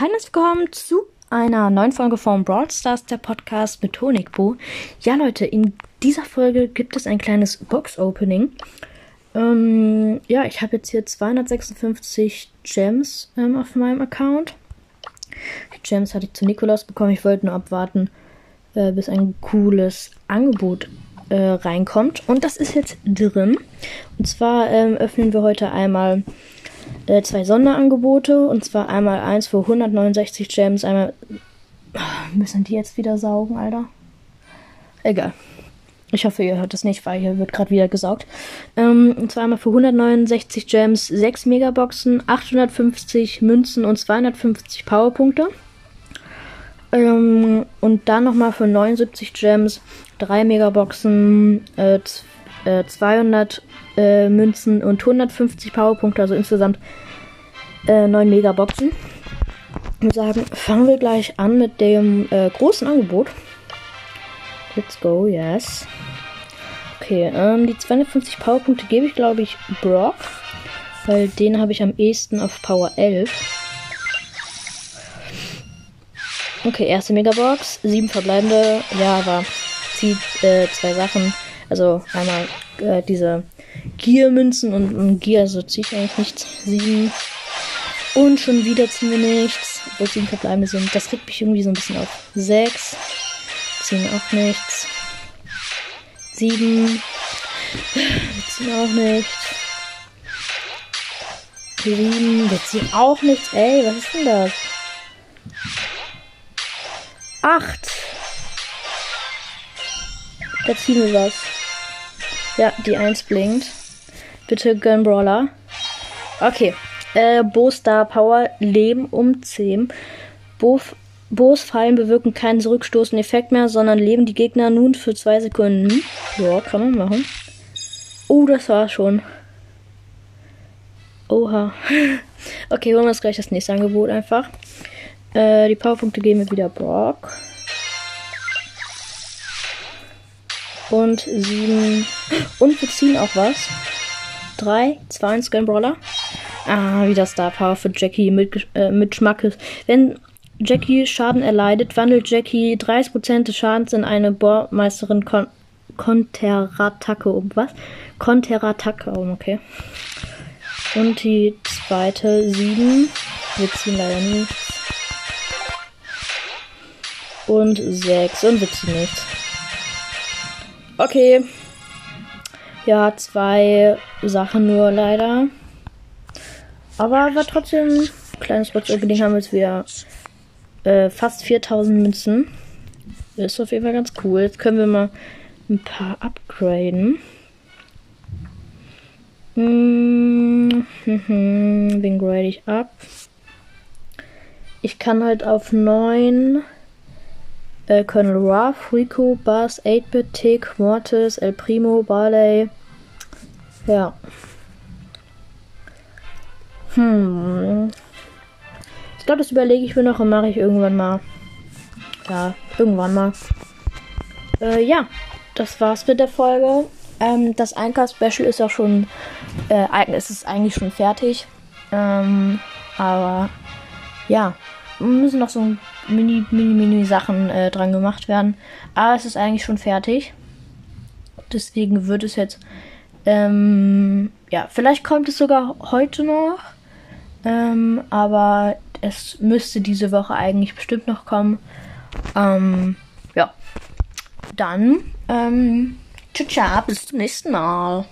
Und willkommen zu einer neuen Folge von Brawl Stars, der Podcast mit Honigbo. Ja, Leute, in dieser Folge gibt es ein kleines Box-Opening. Ähm, ja, ich habe jetzt hier 256 Gems ähm, auf meinem Account. Die Gems hatte ich zu Nikolaus bekommen. Ich wollte nur abwarten, äh, bis ein cooles Angebot äh, reinkommt. Und das ist jetzt drin. Und zwar ähm, öffnen wir heute einmal äh, zwei Sonderangebote. Und zwar einmal eins für 169 Gems, einmal. Müssen die jetzt wieder saugen, Alter? Egal. Ich hoffe, ihr hört das nicht, weil hier wird gerade wieder gesaugt. Ähm, und zwar einmal für 169 Gems, 6 Megaboxen, 850 Münzen und 250 Powerpunkte. Ähm, und dann nochmal für 79 Gems, 3 Megaboxen, äh, äh, 200 äh, Münzen und 150 Powerpunkte, also insgesamt äh, 9 Megaboxen. Ich würde sagen, fangen wir gleich an mit dem äh, großen Angebot. Let's go, yes. Okay, ähm, die 250 Powerpunkte gebe ich, glaube ich, Brock. Weil den habe ich am ehesten auf Power 11. Okay, erste Megabox. Sieben verbleibende. Ja, aber zieht äh, zwei Sachen. Also einmal äh, diese Gear-Münzen und, und Gear, also ziehe ich eigentlich nichts. Sieben. Und schon wieder ziehen wir nichts. Obwohl sieben verbleibende sind. Das regt mich irgendwie so ein bisschen auf. Sechs. Ziehen auch nichts. Sieben. Wir ziehen auch nichts. Sieben. Wir ziehen auch nichts. Ey, was ist denn das? Acht. Da ziehen wir was. Ja, die 1 blinkt. Bitte Gun Brawler. Okay. Äh, Bo Star Power, Leben um 10. Bo Bo's Fallen bewirken keinen zurückstoßenden Effekt mehr, sondern leben die Gegner nun für 2 Sekunden. Ja, kann man machen. Oh, das war schon. Oha. Okay, holen wir uns gleich das nächste Angebot einfach. Äh, die Powerpunkte geben wir wieder Brock. Und sieben. Und wir ziehen auch was. Drei, zwei, 1 Gun Brawler. Ah, wieder Star Power für Jackie mit, äh, mit Schmackes. Wenn Jackie Schaden erleidet, wandelt Jackie 30% des Schadens in eine Bohrmeisterin Kon Konterattacke um. Was? Konterattacke um, okay. Und die zweite 7. Wir ziehen leider nichts. Und 6. Und wir ziehen nichts. Okay. Ja, zwei Sachen nur leider. Aber war trotzdem ein kleines Box-Opening. Haben wir jetzt wieder äh, fast 4000 Münzen. Ist auf jeden Fall ganz cool. Jetzt können wir mal ein paar upgraden. Hm, wen grade ich ab? Ich kann halt auf 9 äh, Colonel Ruff, Rico, Buzz, 8-Bit, Tick, Mortis, El Primo, Barley. Ja. Hm. Ich glaube, das überlege ich mir noch und mache ich irgendwann mal. Ja, irgendwann mal. Äh, ja, das war's mit der Folge. Ähm, das Einkaufs-Special ist auch schon, äh, es ist eigentlich schon fertig. Ähm, aber ja, müssen noch so mini, mini, mini Sachen äh, dran gemacht werden. Aber es ist eigentlich schon fertig. Deswegen wird es jetzt, ähm, ja, vielleicht kommt es sogar heute noch. Ähm, aber es müsste diese Woche eigentlich bestimmt noch kommen. Ähm, ja. Dann, ähm, ciao, bis zum nächsten Mal.